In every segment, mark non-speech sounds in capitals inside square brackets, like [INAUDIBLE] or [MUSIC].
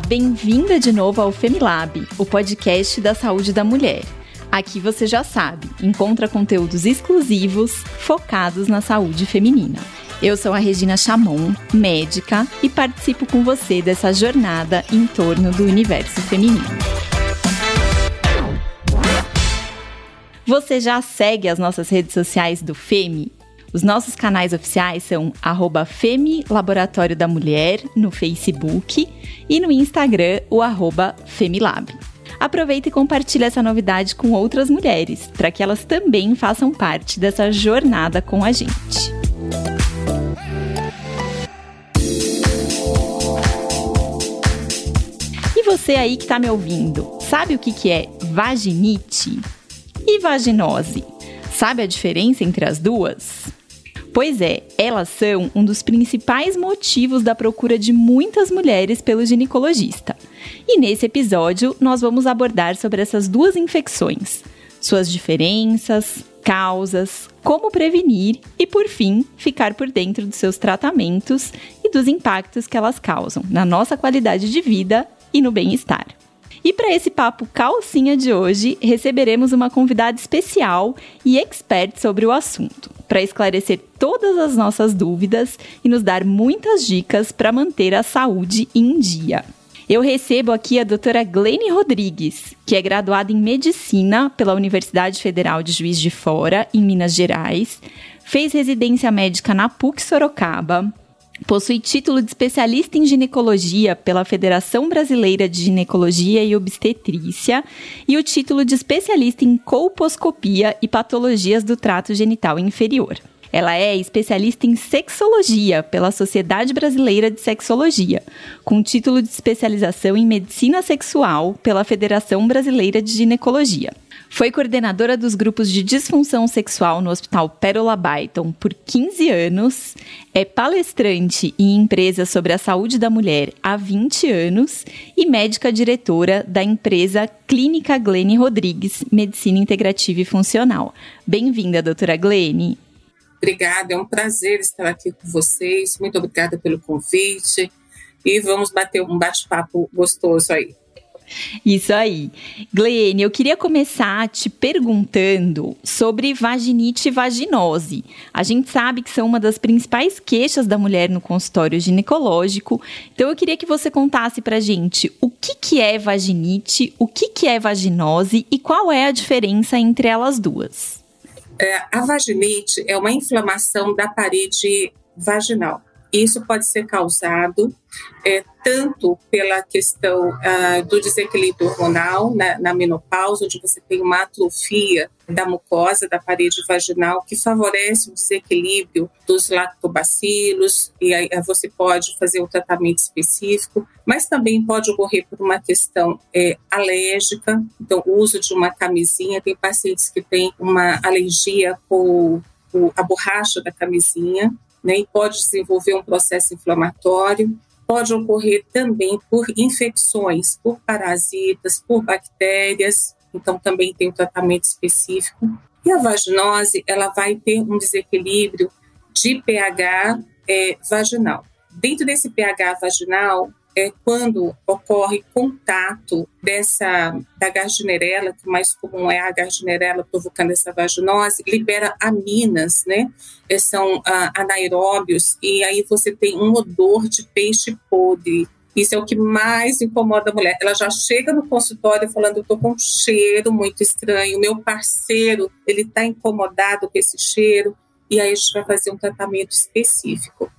Bem-vinda de novo ao Femilab, o podcast da saúde da mulher. Aqui você já sabe, encontra conteúdos exclusivos focados na saúde feminina. Eu sou a Regina Chamon, médica, e participo com você dessa jornada em torno do universo feminino. Você já segue as nossas redes sociais do FEMI? Os nossos canais oficiais são arroba Femi Laboratório da Mulher no Facebook e no Instagram o arroba Femilab. Aproveita e compartilhe essa novidade com outras mulheres, para que elas também façam parte dessa jornada com a gente. E você aí que está me ouvindo, sabe o que, que é vaginite e vaginose? Sabe a diferença entre as duas? Pois é, elas são um dos principais motivos da procura de muitas mulheres pelo ginecologista. E nesse episódio, nós vamos abordar sobre essas duas infecções, suas diferenças, causas, como prevenir e, por fim, ficar por dentro dos seus tratamentos e dos impactos que elas causam na nossa qualidade de vida e no bem-estar. E para esse papo calcinha de hoje, receberemos uma convidada especial e expert sobre o assunto, para esclarecer todas as nossas dúvidas e nos dar muitas dicas para manter a saúde em dia. Eu recebo aqui a doutora Glene Rodrigues, que é graduada em Medicina pela Universidade Federal de Juiz de Fora, em Minas Gerais, fez residência médica na PUC Sorocaba, Possui título de especialista em ginecologia pela Federação Brasileira de Ginecologia e Obstetrícia e o título de especialista em colposcopia e patologias do trato genital inferior. Ela é especialista em sexologia pela Sociedade Brasileira de Sexologia, com título de especialização em medicina sexual pela Federação Brasileira de Ginecologia. Foi coordenadora dos grupos de disfunção sexual no Hospital Pérola Byton por 15 anos, é palestrante em empresas sobre a saúde da mulher há 20 anos e médica diretora da empresa Clínica Glene Rodrigues Medicina Integrativa e Funcional. Bem-vinda, doutora Glene. Obrigada, é um prazer estar aqui com vocês. Muito obrigada pelo convite e vamos bater um bate-papo gostoso aí. Isso aí. Gleene, eu queria começar te perguntando sobre vaginite e vaginose. A gente sabe que são uma das principais queixas da mulher no consultório ginecológico. Então eu queria que você contasse pra gente o que, que é vaginite, o que, que é vaginose e qual é a diferença entre elas duas. É, a vaginite é uma inflamação da parede vaginal. Isso pode ser causado é, tanto pela questão ah, do desequilíbrio hormonal na, na, menopausa, onde você tem uma atrofia da mucosa da parede vaginal que favorece o desequilíbrio dos lactobacilos e aí você pode fazer um tratamento específico, mas também pode ocorrer por uma questão é, alérgica, então o uso de uma camisinha, tem pacientes que têm uma alergia com a borracha da camisinha, né, e pode desenvolver um processo inflamatório. Pode ocorrer também por infecções, por parasitas, por bactérias, então também tem um tratamento específico. E a vaginose, ela vai ter um desequilíbrio de pH é, vaginal. Dentro desse pH vaginal, é quando ocorre contato dessa da gardnerella, que mais comum é a gardnerella provocando essa vaginose, libera aminas, né? É, são ah, anaeróbios e aí você tem um odor de peixe podre. Isso é o que mais incomoda a mulher. Ela já chega no consultório falando: eu tô com um cheiro muito estranho. Meu parceiro ele está incomodado com esse cheiro e aí a gente vai fazer um tratamento específico.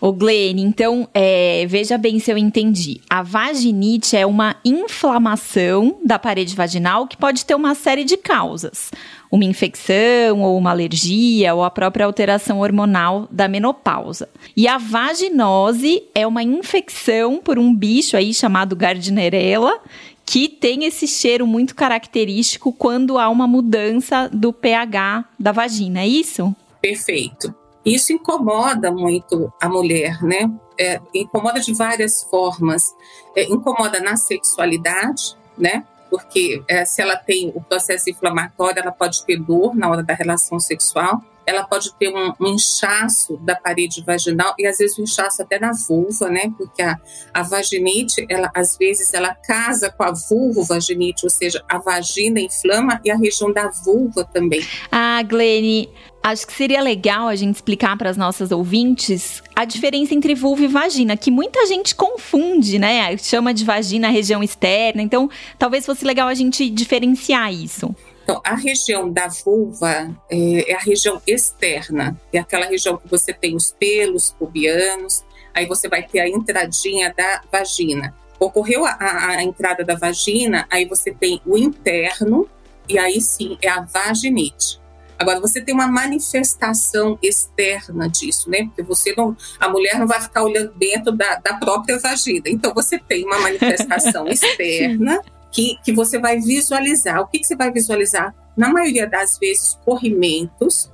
Ô Glene, então, é, veja bem se eu entendi. A vaginite é uma inflamação da parede vaginal que pode ter uma série de causas. Uma infecção, ou uma alergia, ou a própria alteração hormonal da menopausa. E a vaginose é uma infecção por um bicho aí chamado Gardnerella, que tem esse cheiro muito característico quando há uma mudança do pH da vagina, é isso? Perfeito. Isso incomoda muito a mulher, né? É, incomoda de várias formas. É, incomoda na sexualidade, né? Porque é, se ela tem o processo inflamatório, ela pode ter dor na hora da relação sexual. ela pode ter um, um, inchaço da parede vaginal e às vezes um inchaço até na vulva, né? Porque a, a vaginite, ela às vezes ela casa com a vulvovaginite, ou seja, a vagina inflama e a região da vulva também. Ah, Glene, acho que seria legal a gente explicar para as nossas ouvintes a diferença entre vulva e vagina, que muita gente confunde, né? Chama de vagina a região externa, então talvez fosse legal a gente diferenciar isso. Então, a região da vulva é, é, a região externa, é aquela região que você tem os pelos pubianos, aí você vai ter a entradinha da vagina. Ocorreu a, a, a entrada da vagina, aí você tem o interno, e aí sim é a vaginite. Agora, você tem uma manifestação externa disso, né? Porque você não. A mulher não vai ficar olhando dentro da, da própria vagina. Então, você tem uma manifestação [LAUGHS] externa que, que você vai visualizar. O que, que você vai visualizar? Na maioria das vezes, corrimentos,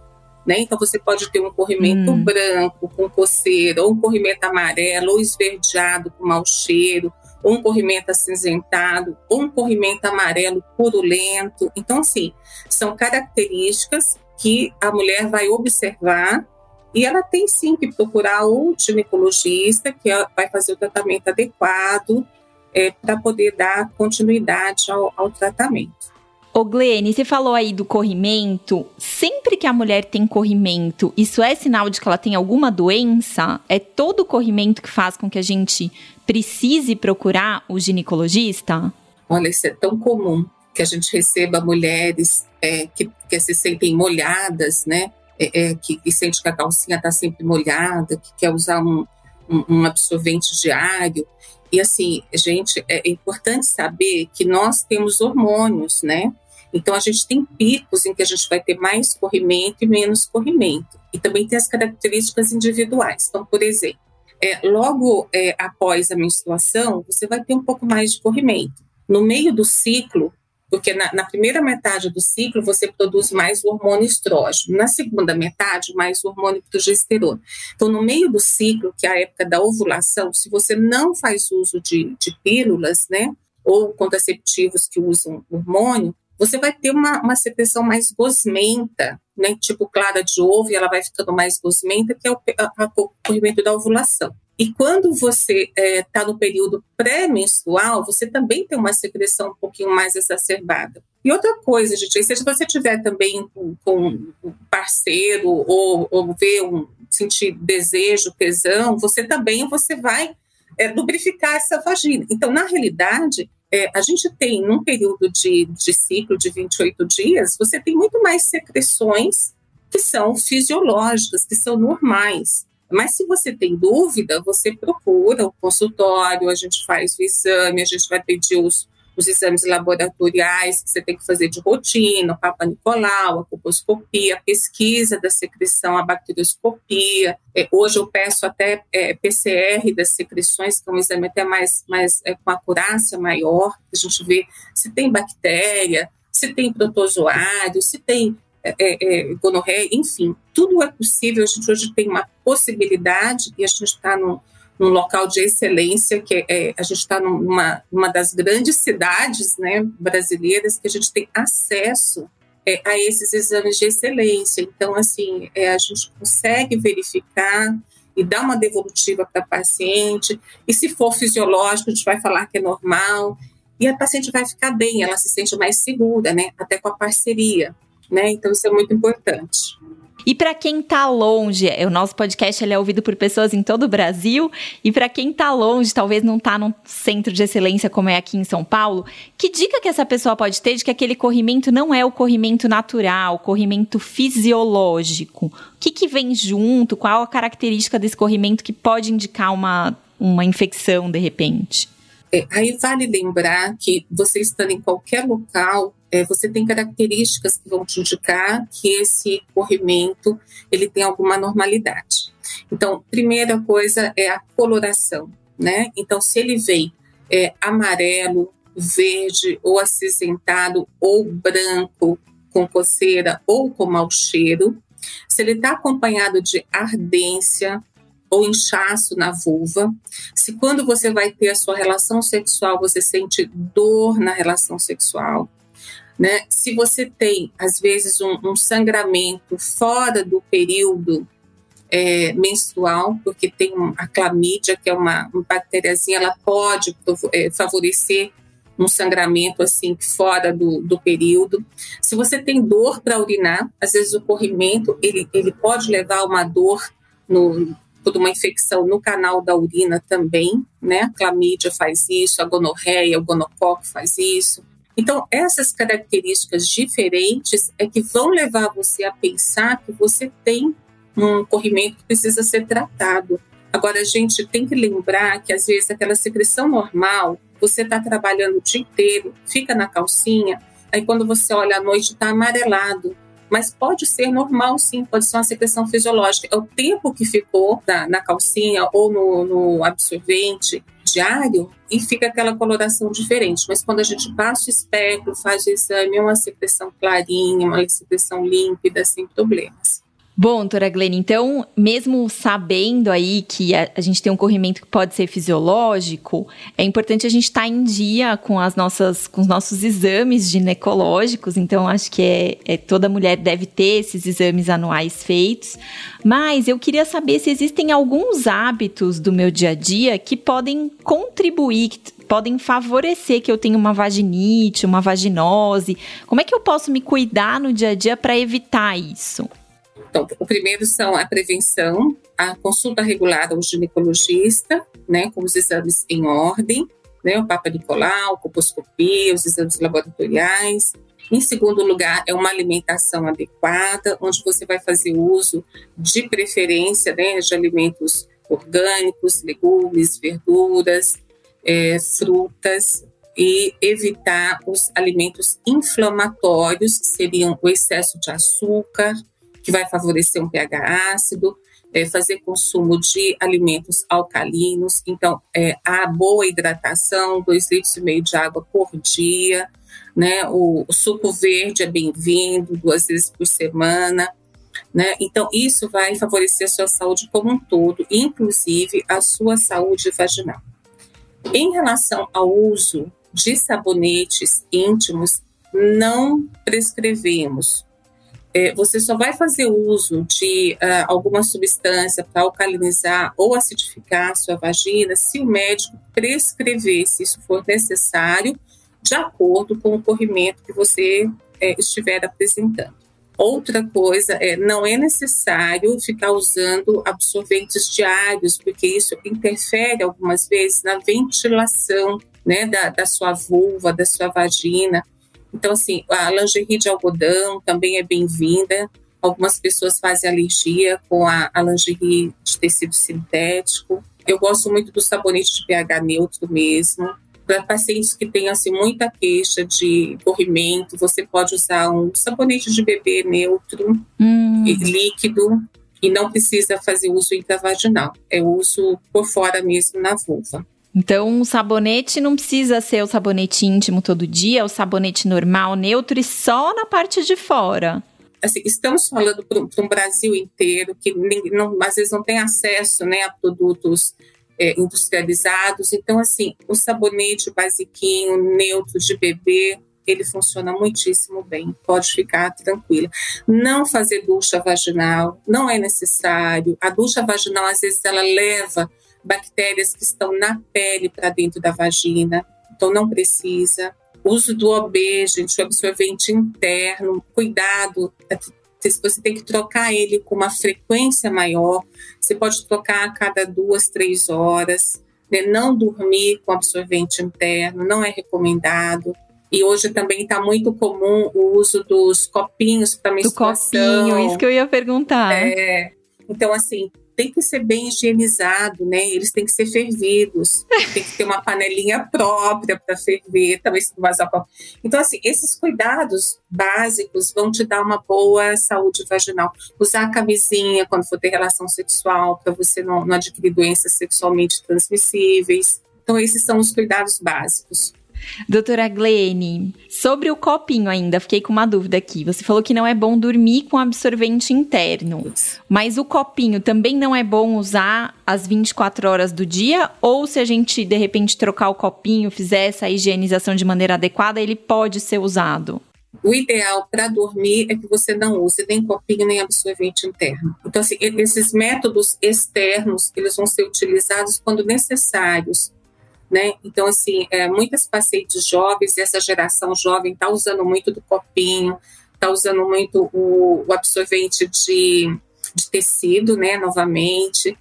né? Então você pode ter um corrimento hum. branco com coceira, ou um corrimento amarelo, ou esverdeado com mau cheiro, ou um corrimento acinzentado, ou um corrimento amarelo purulento. Então, assim, são características que a mulher vai observar e ela tem sim que procurar o ginecologista, que vai fazer o tratamento adequado, é, para poder dar continuidade ao, ao tratamento. Ô Glene, você falou aí do corrimento. Sempre que a mulher tem corrimento, isso é sinal de que ela tem alguma doença? É todo o corrimento que faz com que a gente precise procurar o ginecologista? Olha, isso é tão comum que a gente receba mulheres é, que, que se sentem molhadas, né? É, é, que, que sente que a calcinha está sempre molhada, que quer usar um, um, um absorvente diário. E assim, gente, é importante saber que nós temos hormônios, né? Então a gente tem picos em que a gente vai ter mais corrimento e menos corrimento. E também tem as características individuais. Então, por exemplo, é, logo é, após a menstruação, você vai ter um pouco mais de corrimento. No meio do ciclo, porque na, na, primeira metade do ciclo você produz mais o hormônio estrógeno, na segunda metade, mais o hormônio progesterona. Então, no meio do ciclo, que é a época da ovulação, se você não faz uso de, de pílulas, né, ou contraceptivos que usam hormônio, você vai ter uma, uma secreção mais gosmenta, né, tipo clara de ovo, e ela vai ficando mais gosmenta, que é o, a, a, o corrimento da ovulação. E quando você está é, tá no período pré-menstrual, você também tem uma secreção um pouquinho mais exacerbada. E outra coisa, gente, se você tiver também com, com um parceiro ou, ou ver um sentir desejo, tesão, você também você vai é, lubrificar essa vagina. Então, na realidade, é, a gente tem, num período de, de ciclo de 28 dias, você tem muito mais secreções que são fisiológicas, que são normais. Mas se você tem dúvida, você procura o consultório, a gente faz o exame, a gente vai pedir os, os exames laboratoriais que você tem que fazer de rotina, o Papa Nicolau, a colposcopia, a pesquisa da secreção, a bacterioscopia. É, hoje eu peço até é, PCR das secreções, que é um exame até mais, mais é, com acurácia maior, a gente vê se tem bactéria, se tem protozoário, se tem é, é, gonorreia, enfim, tudo é possível. A gente hoje tem uma possibilidade e a gente está num, num, local de excelência, que é, a gente está numa, numa das grandes cidades né, brasileiras que a gente tem acesso é, a esses exames de excelência. Então, assim, é, a gente consegue verificar e dar uma devolutiva para a paciente. E se for fisiológico, a gente vai falar que é normal. E a paciente vai ficar bem, ela se sente mais segura, né? Até com a parceria né? Então isso é muito importante. E para quem está longe, o nosso podcast ele é ouvido por pessoas em todo o Brasil. E para quem está longe, talvez não está num centro de excelência como é aqui em São Paulo, que dica que essa pessoa pode ter de que aquele corrimento não é o corrimento natural, o corrimento fisiológico? O que, que vem junto? Qual a característica desse corrimento que pode indicar uma, uma infecção de repente? É, aí vale lembrar que você estando em qualquer local, é, você tem características que vão te indicar que esse corrimento ele tem alguma normalidade. Então, primeira coisa é a coloração, né? Então, se ele vem é, amarelo, verde ou acinzentado ou branco com coceira ou com mau cheiro, se ele está acompanhado de ardência, ou inchaço na vulva. Se quando você vai ter a sua relação sexual, você sente dor na relação sexual. Né? Se você tem, às vezes, um, um sangramento fora do período é, menstrual, porque tem a clamídia, que é uma, uma bactériazinha, ela pode é, favorecer um sangramento assim fora do, do período. Se você tem dor para urinar, às vezes o corrimento ele, ele pode levar uma dor no, por uma infecção no canal da urina também, né? A clamídia faz isso, a gonorreia, o gonococo faz isso. Então, essas características diferentes é que vão levar você a pensar que você tem um corrimento que precisa ser tratado. Agora, a gente tem que lembrar que, às vezes, aquela secreção normal, você está trabalhando o dia inteiro, fica na calcinha, aí quando você olha à noite está amarelado. Mas pode ser normal, sim, pode ser uma secreção fisiológica. É o tempo que ficou na, na calcinha ou no, no absorvente diário e fica aquela coloração diferente. Mas quando a gente passa o espectro, faz o exame, é uma secreção clarinha, uma secreção límpida, sem problemas. Bom, doutora Glenn, então, mesmo sabendo aí que a, a, gente tem um corrimento que pode ser fisiológico, é importante a gente estar tá em dia com as nossas, com os nossos exames ginecológicos. Então, acho que é, é, toda mulher deve ter esses exames anuais feitos. Mas eu queria saber se existem alguns hábitos do meu dia a dia que podem contribuir, que podem favorecer que eu tenha uma vaginite, uma vaginose. Como é que eu posso me cuidar no dia a dia para evitar isso? Então, o primeiro são a prevenção, a consulta regular ao ginecologista, né, com os exames em ordem, né, o Papa Nicolau, colposcopia, os exames laboratoriais. Em segundo lugar, é uma alimentação adequada, onde você vai fazer uso de preferência né, de alimentos orgânicos, legumes, verduras, é, frutas, e evitar os alimentos inflamatórios, que seriam o excesso de açúcar, que vai favorecer um pH ácido, é, fazer consumo de alimentos alcalinos, então é, a boa hidratação, dois litros e meio de água por dia, né? O, o suco verde é bem-vindo duas vezes por semana, né? Então isso vai favorecer a sua saúde como um todo, inclusive a sua saúde vaginal. Em relação ao uso de sabonetes íntimos, não prescrevemos você só vai fazer uso de uh, alguma substância para alcalinizar ou acidificar a sua vagina se o médico prescrever, se isso for necessário, de acordo com o corrimento que você é, estiver apresentando. Outra coisa é não é necessário ficar usando absorventes diários, porque isso interfere algumas vezes na ventilação né, da, da sua vulva, da sua vagina. Então, assim, a lingerie de algodão também é bem-vinda. Algumas pessoas fazem alergia com a, a lingerie de tecido sintético. Eu gosto muito do sabonete de pH neutro mesmo. Para pacientes que têm assim, muita queixa de corrimento, você pode usar um sabonete de bebê neutro, hum. líquido, e não precisa fazer uso intravaginal. É uso por fora mesmo na vulva. Então, o sabonete não precisa ser o sabonete íntimo todo dia, o sabonete normal, neutro e só na parte de fora. Assim, estamos falando para um Brasil inteiro que não, às vezes não tem acesso né, a produtos é, industrializados. Então, assim, o sabonete basiquinho, neutro de bebê, ele funciona muitíssimo bem. Pode ficar tranquila. Não fazer ducha vaginal não é necessário. A ducha vaginal, às vezes, ela leva bactérias que estão na pele para dentro da vagina, então não precisa. Uso do OB, gente, o absorvente interno, cuidado, é você tem que trocar ele com uma frequência maior. Você pode trocar a cada duas, três horas. Né? Não dormir com absorvente interno, não é recomendado. E hoje também está muito comum o uso dos copinhos para menstruação. Do copinho, isso que eu ia perguntar. É. Então, assim, tem que ser bem higienizado, né? Eles têm que ser fervidos, [LAUGHS] tem que ter uma panelinha própria para ferver, talvez vazar. Então, assim, esses cuidados básicos vão te dar uma boa saúde vaginal. Usar a camisinha quando for ter relação sexual, para você não, não adquirir doenças sexualmente transmissíveis. Então, esses são os cuidados básicos. Doutora Glene, sobre o copinho ainda, fiquei com uma dúvida aqui. Você falou que não é bom dormir com absorvente interno, mas o copinho também não é bom usar às 24 horas do dia? Ou se a gente, de repente, trocar o copinho, fizer essa higienização de maneira adequada, ele pode ser usado? o ideal para dormir é que você não use nem copinho nem absorvente interno. Então, assim, esses métodos externos, eles vão ser utilizados quando necessários, né? Então, assim, é, muitas pacientes jovens, essa geração jovem está usando muito do copinho, está usando muito o, o absorvente de, de, tecido, né? Novamente.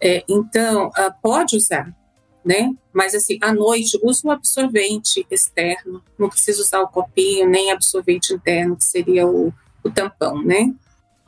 É, então, uh, pode usar, né? Mas assim, à noite, use um absorvente externo, não precisa usar o copinho, nem absorvente interno, que seria o, o tampão, né?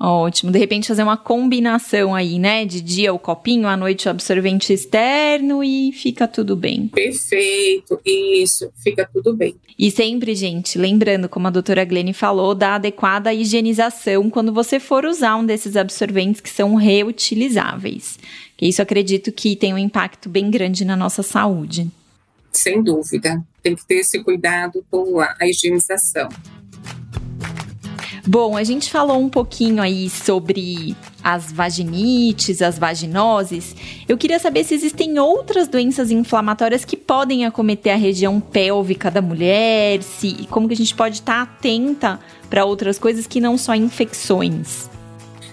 Ótimo. De repente fazer uma combinação aí, né? De dia o copinho, à noite o absorvente externo e fica tudo bem. Perfeito. Isso, fica tudo bem. E sempre, gente, lembrando, como a doutora Glene falou, da adequada higienização quando você for usar um desses absorventes que são reutilizáveis. Que isso acredito que tem um impacto bem grande na nossa saúde. Sem dúvida. Tem que ter esse cuidado com a higienização. Bom, a gente falou um pouquinho aí sobre as vaginites, as vaginoses. Eu queria saber se existem outras doenças inflamatórias que podem acometer a região pélvica da mulher, se como que a gente pode estar atenta para outras coisas que não só infecções.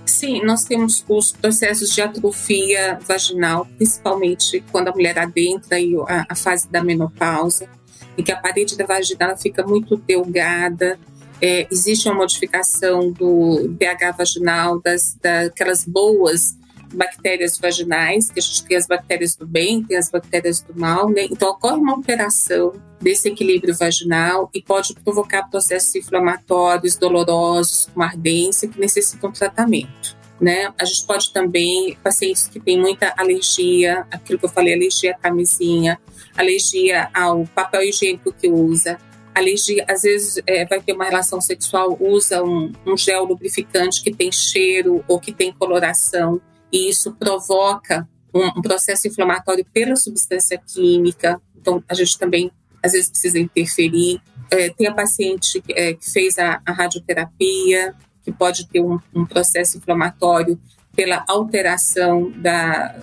Sim, nós temos os processos de atrofia vaginal, principalmente quando a mulher adentra a, a fase da menopausa, em que a parede da vagina fica muito delgada, é, existe uma modificação do pH vaginal, das, daquelas boas bactérias vaginais, que a gente tem as bactérias do bem, tem as bactérias do mal, né? Então ocorre uma alteração desse equilíbrio vaginal e pode provocar processos inflamatórios, dolorosos, com ardência, que necessitam tratamento. Né? A gente pode também, pacientes que têm muita alergia, aquilo que eu falei, alergia à camisinha, alergia ao papel higiênico que usa, alergia, às vezes é, vai ter uma relação sexual, usa um, um gel lubrificante que tem cheiro ou que tem coloração, e isso provoca um, processo inflamatório pela substância química. Então, a gente também, às vezes, precisa interferir. É, tem a paciente é, que fez a, a, radioterapia, que pode ter um, um processo inflamatório pela alteração da,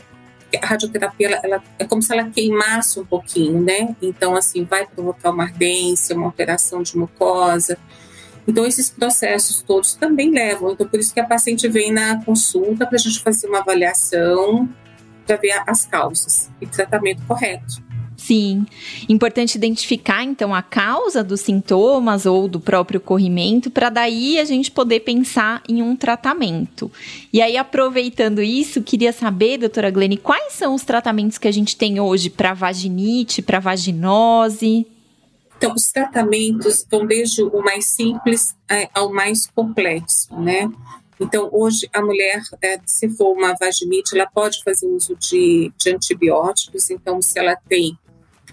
a radioterapia ela, ela, é como se ela queimasse um pouquinho, né? Então, assim, vai provocar uma ardência, uma alteração de mucosa. Então, esses processos todos também levam. Então, por isso que a paciente vem na consulta para a gente fazer uma avaliação para ver as causas e tratamento correto. Sim. Importante identificar, então, a causa dos sintomas ou do próprio corrimento, para daí a gente poder pensar em um tratamento. E aí, aproveitando isso, queria saber, doutora Glene, quais são os tratamentos que a gente tem hoje para vaginite, para vaginose? Então, os tratamentos vão desde o mais simples é, ao mais complexo, né? Então, hoje, a mulher, é, se for uma vaginite, ela pode fazer uso de, de antibióticos. Então, se ela tem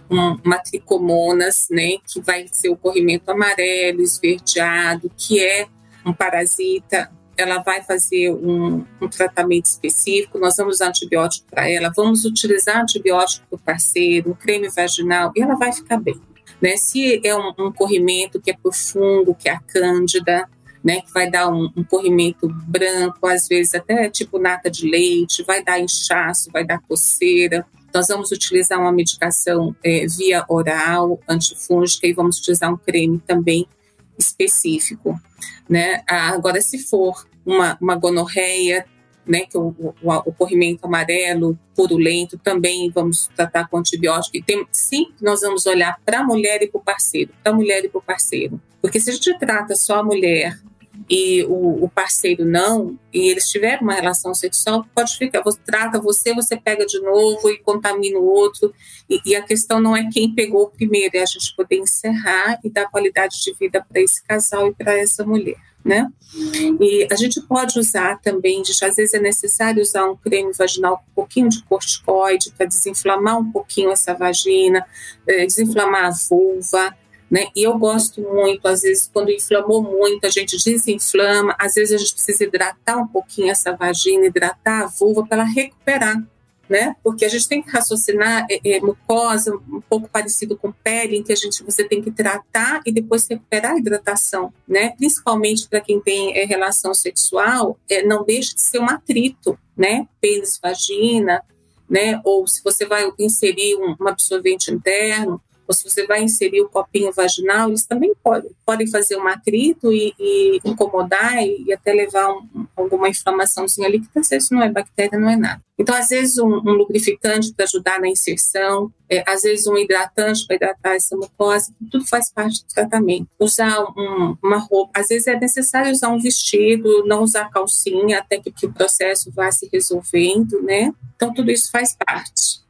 uma tricomonas, né, que vai ser o corrimento amarelo, esverdeado, que é um parasita, ela vai fazer um, um tratamento específico, nós vamos usar antibiótico para ela, vamos utilizar antibiótico para o parceiro, um creme vaginal, e ela vai ficar bem. Né? Se é um, um corrimento que é por fungo, que é a cândida, né, que vai dar um, um, corrimento branco, às vezes até tipo nata de leite, vai dar inchaço, vai dar coceira, nós vamos utilizar uma medicação é, via oral, antifúngica, e vamos utilizar um creme também específico. Né? Agora, se for uma, uma gonorreia, né, que o, o, o, corrimento amarelo purulento, também vamos tratar com antibiótico. E tem, sim, nós vamos olhar para a mulher e para o parceiro, para a mulher e para o parceiro. Porque se a gente trata só a mulher e o, o, parceiro não, e eles tiveram uma relação sexual, pode ficar, você trata você, você pega de novo e contamina o outro. E, e a questão não é quem pegou primeiro, é a gente poder encerrar e dar qualidade de vida para esse casal e para essa mulher. Né? E a gente pode usar também, às vezes é necessário usar um creme vaginal com um pouquinho de corticoide para desinflamar um pouquinho essa vagina, eh, desinflamar a vulva, né? E eu gosto muito, às vezes, quando inflamou muito, a gente desinflama, às vezes a gente precisa hidratar um pouquinho essa vagina, hidratar a vulva para ela recuperar, né? Porque a gente tem que raciocinar é, é, mucosa, um pouco parecido com pele, em que a gente você tem que tratar e depois recuperar a hidratação, né? Principalmente para quem tem é, relação sexual, é, não deixa de ser um atrito, né? Pênis, vagina, né? Ou se você vai inserir um, um absorvente interno, ou se você vai inserir o copinho vaginal, eles também podem, podem fazer um atrito e, e incomodar e, e, até levar um, alguma inflamaçãozinha ali, que às vezes não é bactéria, não é nada. Então, às vezes, um, um lubrificante para ajudar na inserção, é, às vezes, um hidratante para hidratar essa mucosa, tudo faz parte do tratamento. Usar um, uma roupa, às vezes é necessário usar um vestido, não usar calcinha, até que, que o processo vá se resolvendo, né? Então, tudo isso faz parte.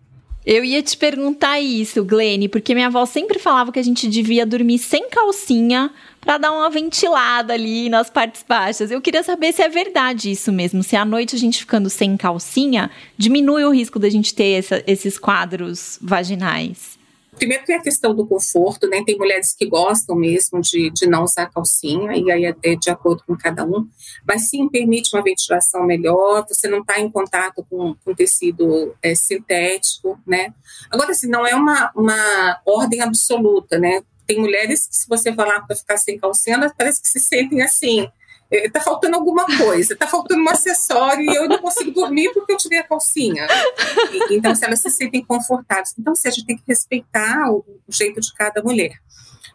Eu ia te perguntar isso, Glene, porque minha avó sempre falava que a gente devia dormir sem calcinha para dar uma ventilada ali nas partes baixas. Eu queria saber se é verdade isso mesmo, se à noite a gente ficando sem calcinha diminui o risco da gente ter essa, esses quadros vaginais. Primeiro tem a questão do conforto, né? Tem mulheres que gostam mesmo de, de não usar calcinha, e aí é de acordo com cada um. Mas sim, permite uma ventilação melhor, você não está em contato com, com tecido é, sintético, né? Agora, assim, não é uma, uma ordem absoluta, né? Tem mulheres que, se você falar para ficar sem calcinha, elas parece que se sentem assim, é, faltando alguma coisa, está faltando um acessório e eu não consigo dormir porque eu tirei a calcinha. Então, se elas se sentem confortáveis. Então, se a gente tem que respeitar o, o jeito de cada mulher.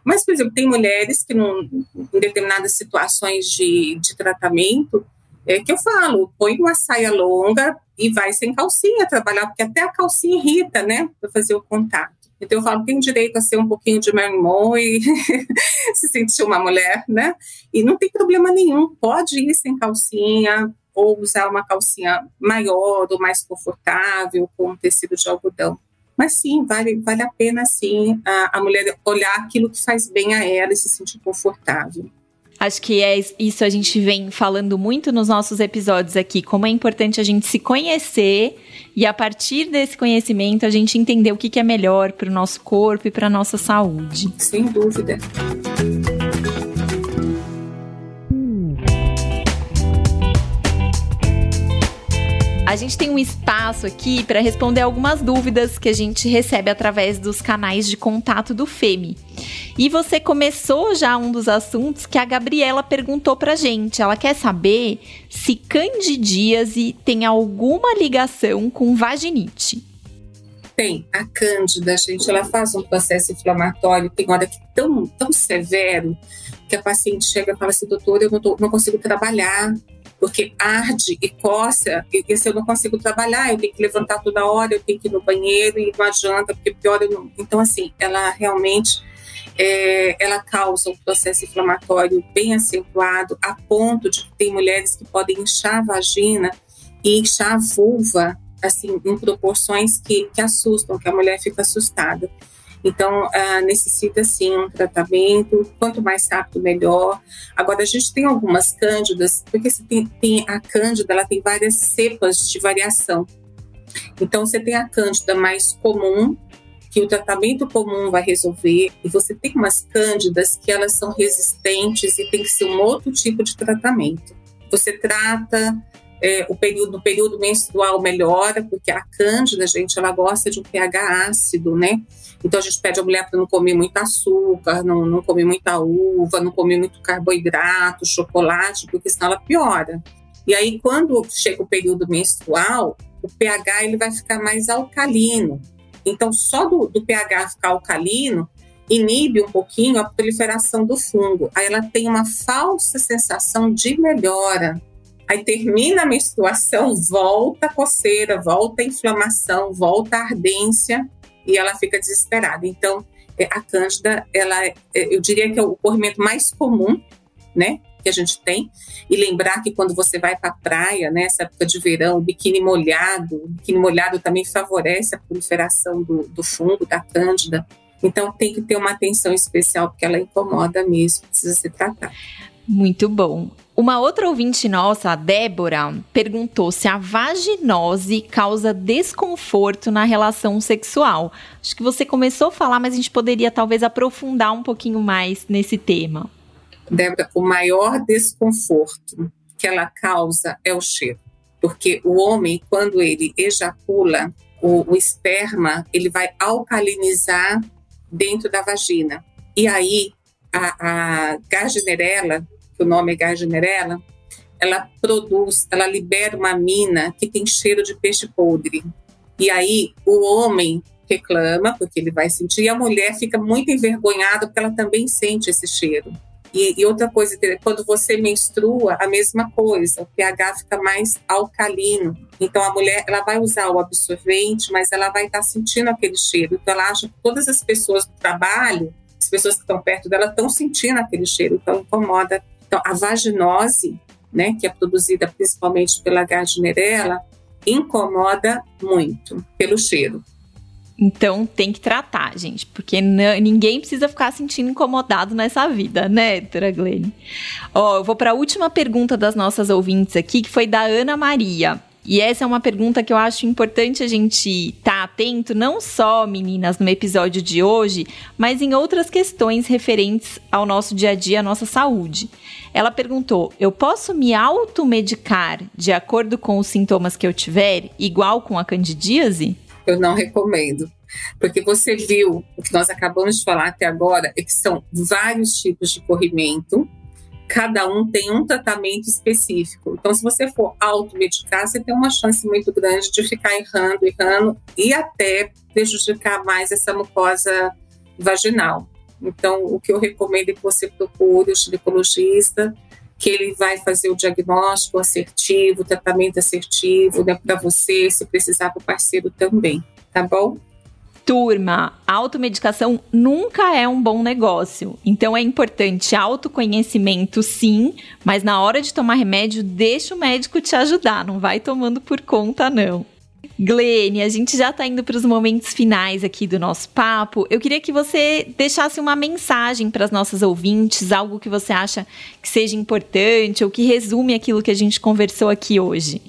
Mas, por exemplo, tem mulheres que, num, em determinadas situações de, de tratamento, é que eu falo, põe uma saia longa e vai sem calcinha trabalhar, porque até a calcinha irrita, né, para fazer o contato. Então eu falo, tem direito a ser um pouquinho de Marilyn Monroe e [LAUGHS] se sentir uma mulher, né? E não tem problema nenhum, pode ir sem calcinha ou usar uma calcinha maior ou mais confortável com um tecido de algodão. Mas sim, vale, vale a pena sim a, a mulher olhar aquilo que faz bem a ela e se sentir confortável. Acho que é isso a gente vem falando muito nos nossos episódios aqui, como é importante a gente se conhecer e a partir desse conhecimento a gente entender o que é melhor para o nosso corpo e para a nossa saúde. Sem dúvida. A gente tem um espaço aqui para responder algumas dúvidas que a gente recebe através dos canais de contato do FEMI. E você começou já um dos assuntos que a Gabriela perguntou pra gente. Ela quer saber se candidíase tem alguma ligação com vaginite. Tem. A cândida, gente, ela faz um processo inflamatório, tem hora que tão, tão severo que a paciente chega e fala assim, doutor, eu não, tô, não consigo trabalhar, porque arde e coça, e, e se eu não consigo trabalhar, eu tenho que levantar toda hora, eu tenho que ir no banheiro e não adianta, porque pior eu não. Então, assim, ela realmente é, ela causa um processo inflamatório bem acentuado, a ponto de que tem mulheres que podem inchar a vagina e inchar a vulva, assim, em proporções que, que assustam, que a mulher fica assustada. Então, uh, necessita sim um tratamento, quanto mais rápido, melhor. Agora, a gente tem algumas cândidas, porque você tem, tem a cândida, ela tem várias cepas de variação. Então, você tem a cândida mais comum, que o tratamento comum vai resolver, e você tem umas cândidas que elas são resistentes e tem que ser um outro tipo de tratamento. Você trata é, o período, no período menstrual melhora, porque a cândida, gente, ela gosta de um pH ácido, né? Então a gente pede à mulher para não comer muito açúcar, não, não comer muita uva, não comer muito carboidrato, chocolate, porque senão ela piora. E aí quando chega o período menstrual, o pH ele vai ficar mais alcalino. Então só do, do pH ficar alcalino inibe um pouquinho a proliferação do fungo. Aí ela tem uma falsa sensação de melhora. Aí termina a menstruação, volta a coceira, volta a inflamação, volta a ardência e ela fica desesperada. Então, é, a cândida, ela, é, eu diria que é o corrimento mais comum, né, que a gente tem. E lembrar que quando você vai para a praia, nessa né, época de verão, o biquíni molhado, o biquíni molhado também favorece a proliferação do, do fungo, da cândida. Então tem que ter uma atenção especial, porque ela incomoda mesmo, precisa ser tratada. Muito bom. Uma outra ouvinte nossa, a Débora, perguntou se a vaginose causa desconforto na relação sexual. Acho que você começou a falar, mas a gente poderia talvez aprofundar um pouquinho mais nesse tema. Débora, o maior desconforto que ela causa é o cheiro. Porque o homem, quando ele ejacula, o, o esperma ele vai alcalinizar dentro da vagina. E aí a, a que o nome é Gardnerella, ela produz, ela libera uma mina que tem cheiro de peixe podre. E aí o homem reclama, porque ele vai sentir, e a mulher fica muito envergonhada porque ela também sente esse cheiro. E, e, outra coisa, quando você menstrua, a mesma coisa, o pH fica mais alcalino. Então a mulher ela vai usar o absorvente, mas ela vai estar tá sentindo aquele cheiro. Então ela acha que todas as pessoas do trabalho, as pessoas que estão perto dela, estão sentindo aquele cheiro, então incomoda. Então a vaginose, né, que é produzida principalmente pela Gardnerella, incomoda muito pelo cheiro. Então tem que tratar, gente, porque ninguém precisa ficar sentindo incomodado nessa vida, né, doutora Glenn? Ó, eu vou para a última pergunta das nossas ouvintes aqui, que foi da Ana Maria. E essa é uma pergunta que eu acho importante a gente estar tá atento, não só, meninas, no episódio de hoje, mas em outras questões referentes ao nosso dia a dia, à nossa saúde. Ela perguntou: eu posso me automedicar de acordo com os sintomas que eu tiver, igual com a candidíase? Eu não recomendo. Porque você viu o que nós acabamos de falar até agora, é que são vários tipos de corrimento, cada um tem um tratamento específico. Então, se você for automedicar, você tem uma chance muito grande de ficar errando, errando e até prejudicar mais essa mucosa vaginal. Então, o que eu recomendo é que você procure o ginecologista, que ele vai fazer o diagnóstico assertivo, o tratamento assertivo né, para você, se precisar para o parceiro também, tá bom? Turma, automedicação nunca é um bom negócio. Então é importante autoconhecimento, sim, mas na hora de tomar remédio, deixa o médico te ajudar, não vai tomando por conta, não. Glene, a gente já está indo para os momentos finais aqui do nosso papo. Eu queria que você deixasse uma mensagem para as nossas ouvintes, algo que você acha que seja importante ou que resume aquilo que a gente conversou aqui hoje.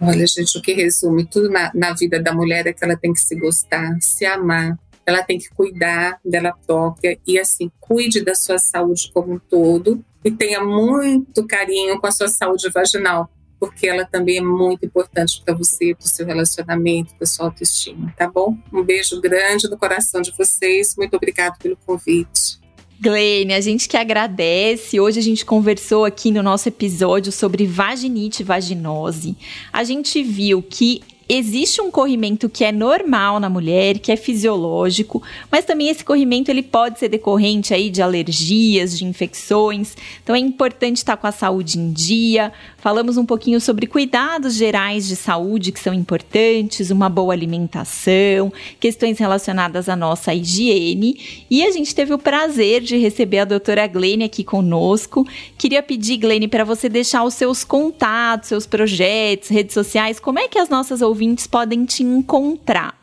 Olha, gente, o que resume tudo na, na vida da mulher é que ela tem que se gostar, se amar, ela tem que cuidar dela própria e assim, cuide da sua saúde como um todo e tenha muito carinho com a sua saúde vaginal, porque ela também é muito importante para você, para o seu relacionamento, para sua autoestima, tá bom? Um beijo grande no coração de vocês, muito obrigada pelo convite. Glene, a gente que agradece. Hoje a gente conversou aqui no nosso episódio sobre vaginite e vaginose. A gente viu que existe um corrimento que é normal na mulher, que é fisiológico, mas também esse corrimento ele pode ser decorrente aí de alergias, de infecções. Então é importante estar com a saúde em dia. Falamos um pouquinho sobre cuidados gerais de saúde que são importantes, uma boa alimentação, questões relacionadas à nossa higiene. E a gente teve o prazer de receber a doutora Glene aqui conosco. Queria pedir, Glene, para você deixar os seus contatos, seus projetos, redes sociais, como é que as nossas ouvintes podem te encontrar?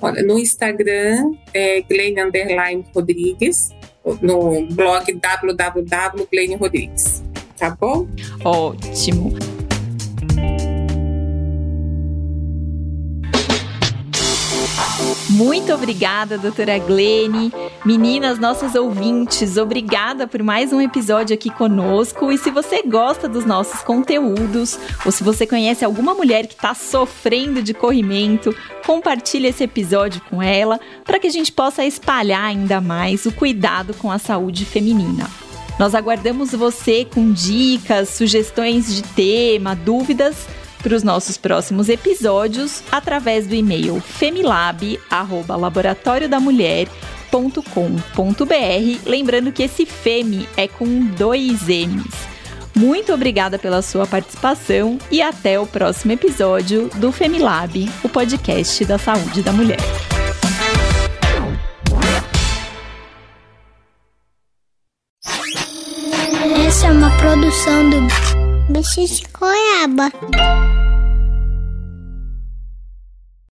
Olha, no Instagram é Glenn Underline Rodrigues, no blog www.glenn Rodrigues. Tá bom? Ótimo. Muito obrigada, doutora Glene. Meninas, nossas ouvintes, obrigada por mais um episódio aqui conosco. E se você gosta dos nossos conteúdos, ou se você conhece alguma mulher que está sofrendo de corrimento, compartilhe esse episódio com ela para que a gente possa espalhar ainda mais o cuidado com a saúde feminina. Nós aguardamos você com dicas, sugestões de tema, dúvidas para os nossos próximos episódios através do e-mail femilab@laboratoriodamulher.com.br, lembrando que esse Femi é com dois M's. Muito obrigada pela sua participação e até o próximo episódio do Femilab, o podcast da saúde da mulher. Essa é uma produção do Bicho de Goiaba.